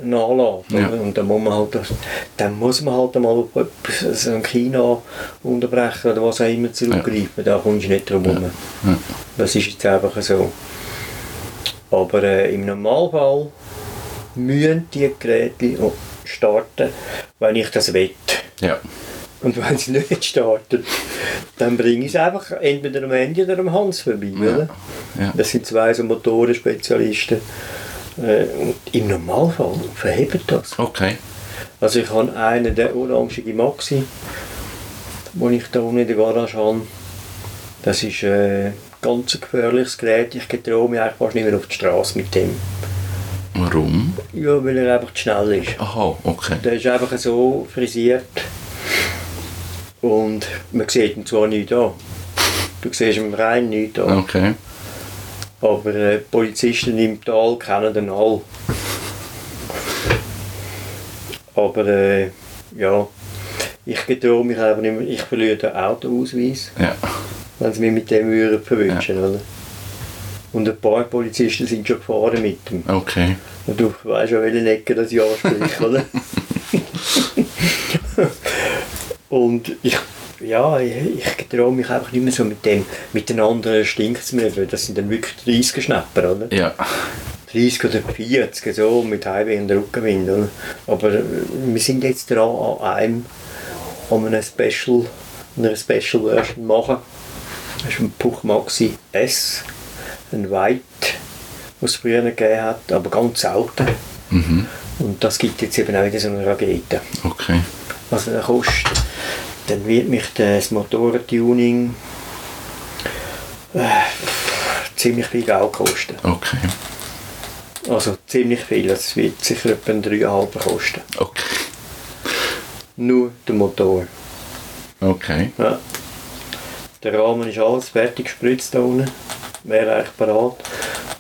nachlässt. Ja. Und dann muss man halt, dann muss man halt mal auf etwas, so ein China unterbrechen oder was auch immer zurückgreifen. Da kommst du nicht drum herum. Ja. Das ist jetzt einfach so. Aber äh, im Normalfall müssen die Geräte starten, wenn ich das will. Ja. Und wenn sie nicht starten, dann bringe ich es einfach entweder am Ende oder am Hans vorbei. Oder? Ja. Das sind zwei so Motorenspezialisten. Äh, und im Normalfall verhebt das. Okay. Also ich habe einen, der orangige Maxi, den ich da unten in der Garage habe. Das ist äh, ein ganz gefährliches Gerät. Ich getraue mich eigentlich fast nicht mehr auf die Straße mit dem. Warum? Ja, weil er einfach zu schnell ist. Aha, okay. Der ist einfach so frisiert. Und man sieht ihn zwar nicht an. Du siehst ihn rein nicht an. Okay. Aber äh, Polizisten im Tal kennen den alle. Aber äh, ja, ich getraue mich einfach nicht mehr, ich verliere den Autoausweis, Ja. wenn sie mich mit dem würden verwünschen, oder? Und ein paar Polizisten sind schon gefahren mit dem. Okay. Und du weißt ja, welche Ecke das ich anspreche, oder? Und ich, ja, ich, traue mich einfach nicht mehr so mit dem, mit den anderen stinkt es mir, weil das sind dann wirklich 30 Schnapper, oder? Ja. 30 oder 40, so, mit Highway und Rückenwind, oder? Aber äh, wir sind jetzt dran an einem, an einer Special, einer Special Version machen. Das ist ein Puch Maxi S, ein White, was es früher gegeben hat, aber ganz selten. Mhm. Und das gibt jetzt eben auch wieder so eine Rakete. Okay. Was er kostet, dann wird mich das Motorentuning äh, ziemlich viel Geld kosten. Okay. Also ziemlich viel, das wird sicher etwa ein 3,5 kosten. Okay. Nur der Motor. Okay. Ja. Der Rahmen ist alles fertig gespritzt da unten, wäre eigentlich parat.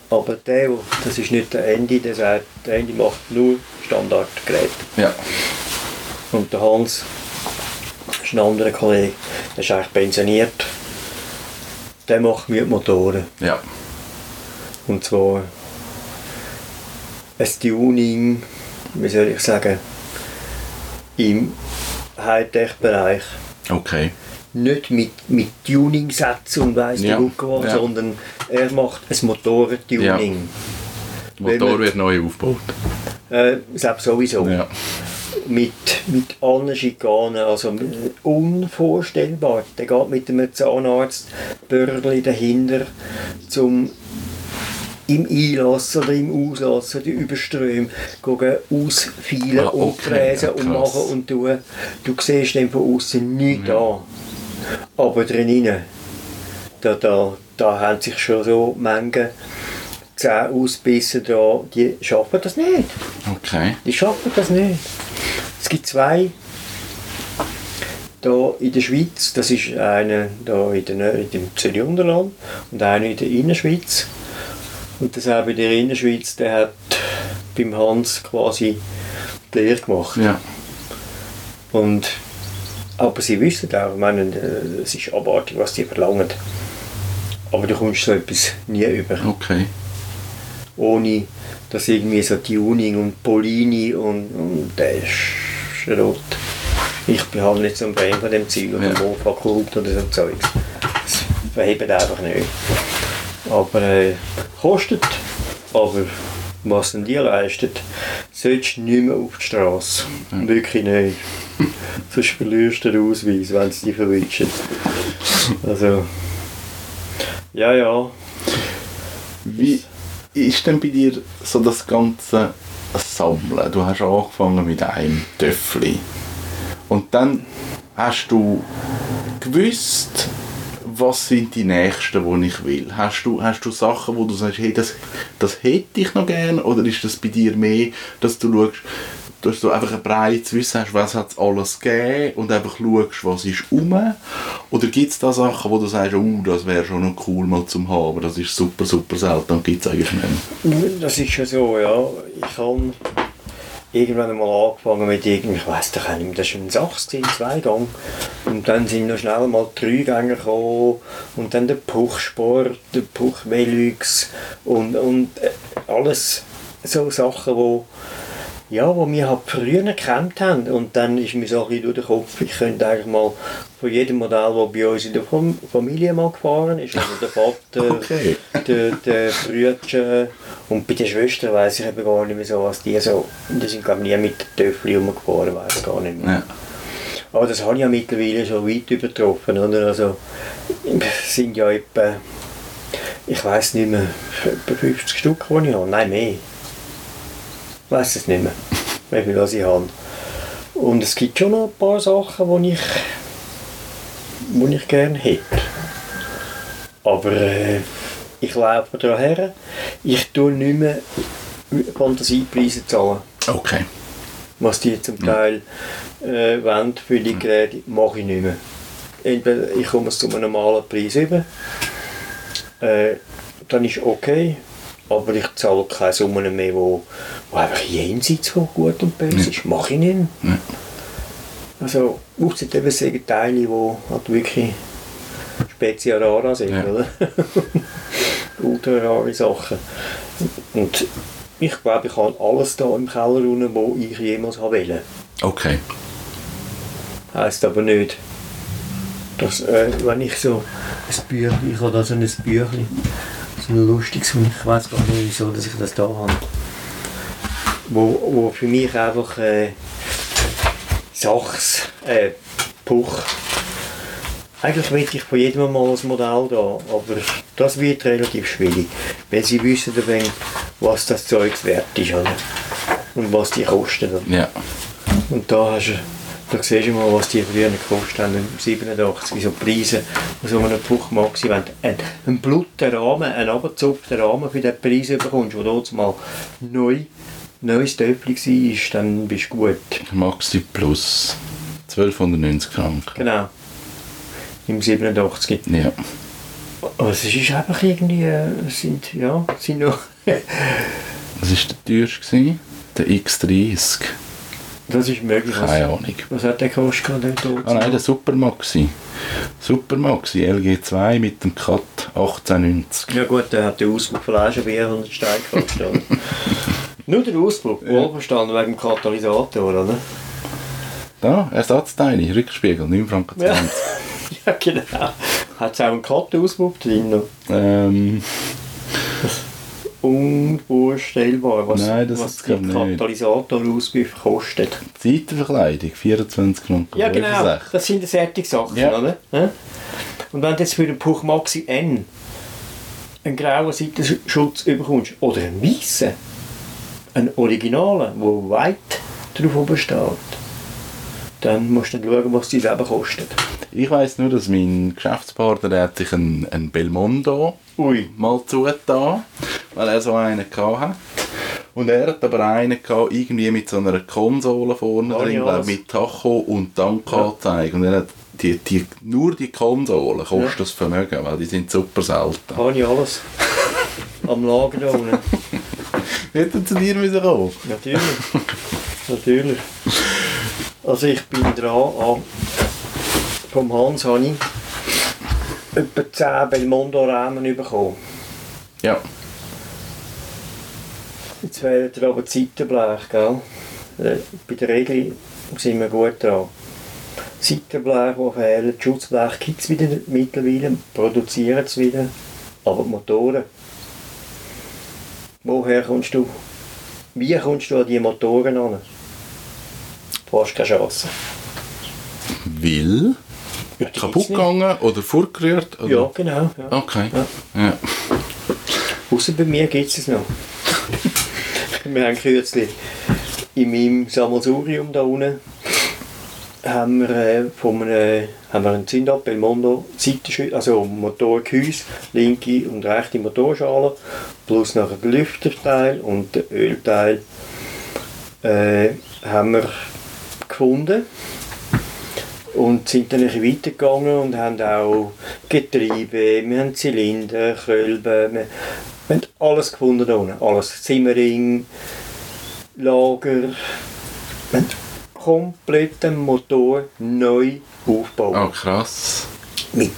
Aber der, das ist nicht der Ende, der sagt, der Ende macht nur Standardgeräte. Ja. Und der Hans ist ein anderer Kollege, der ist eigentlich pensioniert. Der macht mir die Motoren. Ja. Und zwar ein Tuning, wie soll ich sagen, im Hightech-Bereich. Okay. Nicht mit, mit Tuning-Sätzen und weiss Ja, was, ja. sondern er macht ein Motorentuning. Der Motor man- wird neu aufgebaut. Äh, selbst sowieso. Ja. Mit, mit allen Schikanen, also äh, unvorstellbar. Der geht mit einem Zahnarzt Börli dahinter, zum im Einlassen oder im Auslassen die Überströme gehen ausfeilen Ah, und okay, fräsen ja, und machen und tun. Du siehst dann von außen nichts an. Aber drinnen, da, da, da haben sich schon so Mengen Zähne ausbissen, da, die schaffen das nicht. Okay. Die schaffen das nicht. Es gibt zwei da in der Schweiz, das ist einer da in, der, in dem Zürich-Unterland und einer in der Innerschweiz. Und das auch in der Innerschweiz, der hat beim Hans quasi die Lehre gemacht. Ja. Und, aber sie wissen auch, ich meine, äh, es ist abartig, was die verlangen. Aber du kommst so etwas nie über Okay. Ohne dass irgendwie so Tuning und Polini und, und der Schrott. Ich bin halt nicht so ein Fan von dem Zeug oder Ja. ja. Mofa-Kult oder so Zeugs. Das verhebt einfach nicht. Aber äh, kostet. Aber was denn die leistet, solltest du nicht mehr auf die Straße. Wirklich nicht. Sonst verlierst du den Ausweis, wenn sie dich verwünschen. Also, ja, ja. Wie ist denn bei dir so das ganze Sammeln? Du hast angefangen mit einem Töffli. Und dann hast du gewusst, was sind die nächsten, die ich will? Hast du, hast du Sachen, wo du sagst, hey, das, das hätte ich noch gern? Oder ist das bei dir mehr, dass du schaust, dass du einfach ein breites Wissen hast, was hat es alles gegeben und einfach schaust, was ist um? Oder gibt es da Sachen, wo du sagst, oh, das wäre schon noch cool mal zum haben, das ist super, super selten und gibt es eigentlich nicht mehr? Das ist schon so, ja. Ich habe irgendwann einmal angefangen mit irgendwie, ich weiss doch nicht mehr, das war ein Sachs, zwei Gang. Und dann sind noch schnell mal die drei Gänge gekommen und dann der Puchsport, der Puch Velux und, und äh, alles so Sachen, wo ja, wo wir halt früher gekämpft haben. Und dann ist mir so ein bisschen durch den Kopf, ich könnte eigentlich mal von jedem Modell, das bei uns in der Fam- Familie mal gefahren ist, also der Vater, Okay. der, der Brüder und bei den Schwestern weiss ich eben gar nicht mehr so, was die so, die sind glaube ich nie mit den Töffel rumgefahren, weiss gar nicht mehr. Ja. Aber das habe ich ja mittlerweile schon weit übertroffen, oder? Also, sind ja etwa, ich weiß nicht mehr, etwa 50 Stück, die ich habe. Nein, mehr. Weiß es nicht mehr, wie viel das ich habe. Und es gibt schon noch ein paar Sachen, die ich, die ich gerne hätte. Aber äh, ich laufe daran her. Ich tue nicht mehr Fantasiepreise zahlen Okay. was die zum Teil äh, wollen für die Geräte, mache ich nicht mehr. Entweder ich komme es zu einem normalen Preis über, äh, dann ist okay, aber ich zahle keine Summen mehr, wo, wo einfach jenseits von gut und böse ist. Mache ich nicht mehr. Also, ausser eben sind Teile, die halt wirklich speziell rara sind, Ja. oder? Ultra rare Sachen. Und ich glaube, ich habe alles da im Keller unten, wo ich jemals haben wollte. Okay. Heisst aber nicht, dass, äh, wenn ich so ein Büchlein, ich habe da so ein Büchlein, lustiges, und ich weiß gar nicht, wieso dass ich das da habe, wo, wo für mich einfach äh, Sachs, äh, Puch, eigentlich möchte ich von jedem mal ein Modell da, aber das wird relativ schwierig, wenn sie wissen, eben, was das Zeug wert ist oder? und was die kosten. Ja. Und da hast du, da siehst du mal, was die früher gekostet haben, im 87, so Preise, die so einem Puchmaxi, wenn du einen, blutigen Rahmen, einen abgezupften Rahmen für den Preis bekommst, der dort mal neu, neues Töpfchen war, dann bist du gut. Maxi plus 1290 Franken. Genau. Im 87. Ja. Also es ist einfach irgendwie, äh, sind, ja, sind noch, Was war der teuerste? Der X30. Das ist möglich. Was, Keine Ahnung. was hat der gekostet? Der dort? Ah nein, der Supermaxi. Supermaxi LG2 mit dem Cut 1890. Ja gut, der hat den Ausbruch von Flaschen 400 Steine gekostet. Nur der Ausbruch, wohlverstanden wegen dem Katalysator, oder? Da, Ersatzteile, Rückspiegel, 9 Franken 20. Ja, ja genau. Hat es auch einen Cut-Ausbruch drin? noch? Ähm, Unvorstellbar, was, Nein, das was die. Katalysator-Ausbrüche kostet. Seitenverkleidung, 24 Franken Ja genau, 65. das sind solche Sachen, Ja. oder? Ja? Und wenn du jetzt für den Puch Maxi N einen grauen Seitenschutz bekommst, oder einen weißen, einen originalen, der weit drauf oben steht, dann musst du dann schauen, was die Leben kostet. Ich weiss nur, dass mein Geschäftspartner der hat sich einen, einen Belmondo Ui. mal zugetan, weil er so einen hatte. Und er hat aber einen gehabt, irgendwie mit so einer Konsole vorne Oh, drin, ja, glaub, mit Tacho und Tankanzeige. Und er hat die, die, nur die Konsole kostet Ja. das Vermögen, weil die sind super selten. Habe ich alles am Lager da unten. Hätten zu dir müssen kommen? Natürlich. Natürlich. Also ich bin dran an. Vom Hans habe ich etwa 10 Belmondo-Rahmen bekommen. Ja. Jetzt fehlt er aber Seitenblech, gell? Äh, Bei der Regel sind wir gut dran. Seitenblech, die fehlen, Schutzblech gibt es wieder mittlerweile, produzieren es wieder. Aber die Motoren, woher kommst du? Wie kommst du an diese Motoren an? Fast keine Chance. Weil? Kaputt gegangen oder vorgerührt? Oder? Ja, genau. Ja. Okay. Ja. Ja. Außer bei mir gibt es es noch. wir haben kürzlich in meinem Sammelsurium da unten haben wir, äh, von einem, haben wir einen Zündab Belmondo also Motorgehäuse, linke und rechte Motorschale, plus noch ein Lüfterteil und ein Ölteil äh, haben wir gefunden und sind dann ein weitergegangen und haben auch Getriebe, wir haben Zylinder, Kölben, wir, wir haben alles gefunden da unten. Alles. Zimmering, Lager. Wir haben kompletten Motor neu aufgebaut. Oh, krass. Mit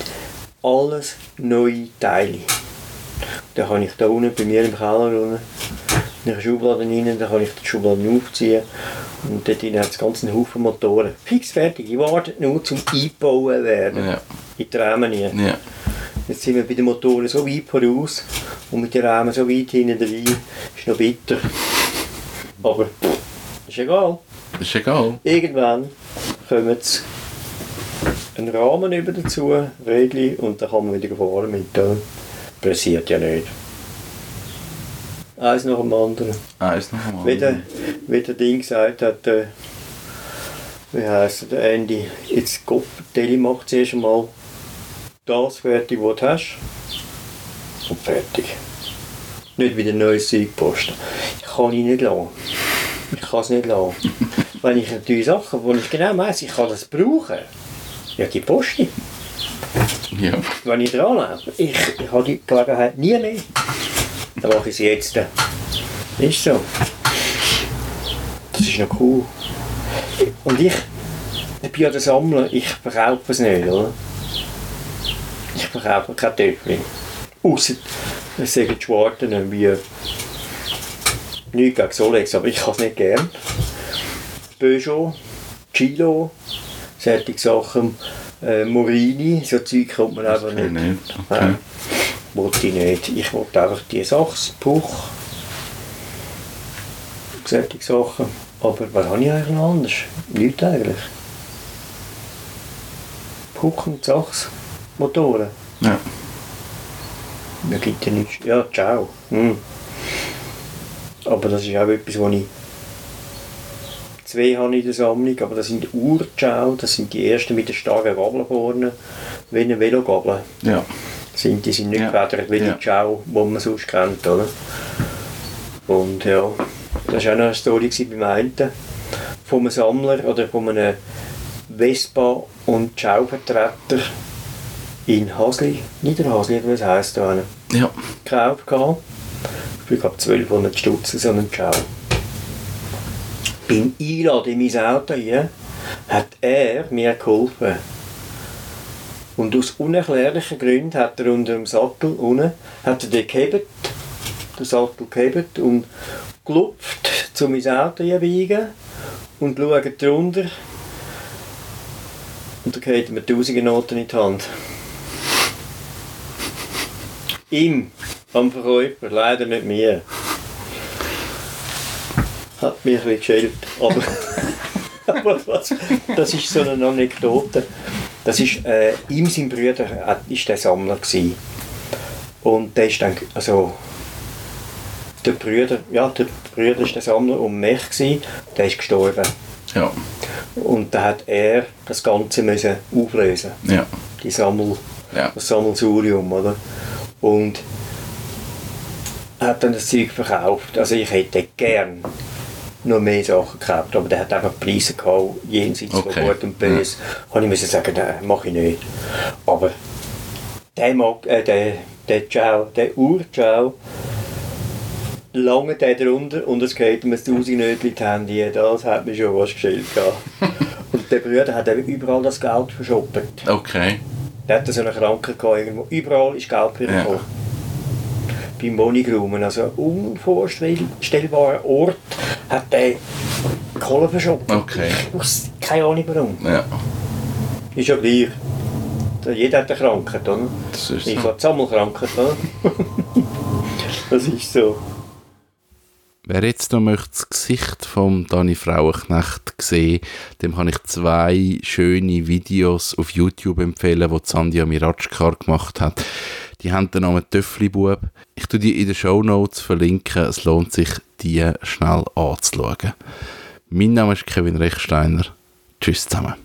alles neue Teile. Dann kann ich da unten bei mir im Keller unten in einer Schublade rein, dann kann ich die Schublade aufziehen und dort hat es ganz einen Haufen Motoren. Fix fertig, die warten nur zum Einbauen werden. Ja. In die Rahmen rein. Ja. Jetzt sind wir bei den Motoren so weit voraus und mit den Rahmen so weit hinten rein. Ist noch bitter. Aber ist egal. Ist egal. Irgendwann kommen jetzt einen Rahmen über dazu, Rädchen, und dann kann man wieder fahren mit dem. Passiert ja nicht. Eins nach dem anderen. Eins einmal. Wie der, wie der Ding gesagt hat, äh, wie heisst er, der Andy, jetzt Kopfteile macht zuerst einmal das fertig, was du hast. Und fertig. Nicht wieder neues Zeug posten. Ich kann ihn nicht lassen. Ich kann es nicht lassen. Wenn ich natürlich Sachen, wo ich genau weiss, ich kann das brauchen, ja, die poste. Ja. Wenn ich dran laufe. Ich, ich habe die Gelegenheit nie mehr. Dann mache ich es jetzt. Ist so. Das ist noch cool. Und ich ich bin ja der Sammler, ich verkaufe es nicht, oder? Ich verkaufe kein Töpfchen. Ausser, es sagen die Schwarten wie nichts gegen Solex, aber ich kann es nicht gern. Peugeot, Chilo, solche Sachen, äh, Morini, so Zeug kommt man einfach nicht. nicht. Okay. Nein, wollte ich nicht. Ich wollte einfach die Sachs, Puch, solche Sachen. Aber was habe ich eigentlich noch anders? Nichts eigentlich. Puch und Sachs, Motoren. Ja. Mir gibt ja nichts. Ja, ciao. Hm. Aber das ist auch etwas, wo ich zwei habe in der Sammlung, aber das sind Urciao, das sind die ersten mit den starken Gabeln vorne, wie eine Velogabel. Ja. Sind, die sind nicht Ja. gefedert wie Ja. die Ciao, die man sonst kennt, oder? Und ja, das war auch noch eine Story beim einen, von einem Sammler oder von einem Vespa- und Ciao-Vertreter in Hasli, Niederhasli, oder was heisst da? Ja. gekauft. gehabt. Ich glaube 1200 Stutz so einen Ciao. Beim Einladen in mein Auto hier hat er mir geholfen. Und aus unerklärlichen Gründen hat er unter dem Sattel unten, hat er den gehebt, den Sattel gehebt und gelupft, zu mein Auto biegen und schaut drunter. Und da geht mir tausende Noten in die Hand. Ihm, am Verkäufer, leider nicht mir. Hat mich ein bisschen geschält. Aber, aber was, das ist so eine Anekdote. Das ist, äh, ihm sein Bruder ist der Sammler gewesen. Und der ist dann, also, der Bruder, ja, der Bruder ist der Sammler um mich gewesen, der ist gestorben. Ja. Und da hat er das Ganze müssen auflösen, Ja. die Sammel, Ja. das Sammelsurium, oder? Und hat dann das Zeug verkauft. Also ich hätte gern noch mehr Sachen gekauft, aber der hat einfach Preise gehabt, jenseits Okay. von Gut und Böse. Habe ich müssen sagen, nein, mache ich nicht. Aber der mag, äh, der, der Ciao, der Ur-Ciao, lange der drunter und es geht ihm ein tausend Nötchen in die Hände, das hat mir schon was gehabt. Und der Bruder hat eben überall das Geld verschoppt. Okay. Der hatte so eine Krankheit gehabt, irgendwo. Überall ist Geld für ihn Ja. gekommen. Beim Wohnungsraum, also ein unvorstellbarer Ort, hat der Kohle verschoppt. Okay. Ich weiß keine Ahnung warum. Ja. Ist ja gleich. Jeder hat eine Krankheit, oder? Das ist Ich so. habe Sammelkrankheit, oder? das ist so. Wer jetzt noch möchte das Gesicht von Dani Frauenknecht sehen, dem kann ich zwei schöne Videos auf YouTube empfehlen, die Sandia Miratschkar gemacht hat. Die haben den Namen Töfflibub. Ich tue die in den Show Notes verlinken. Es lohnt sich, die schnell anzuschauen. Mein Name ist Kevin Rechsteiner. Tschüss zusammen.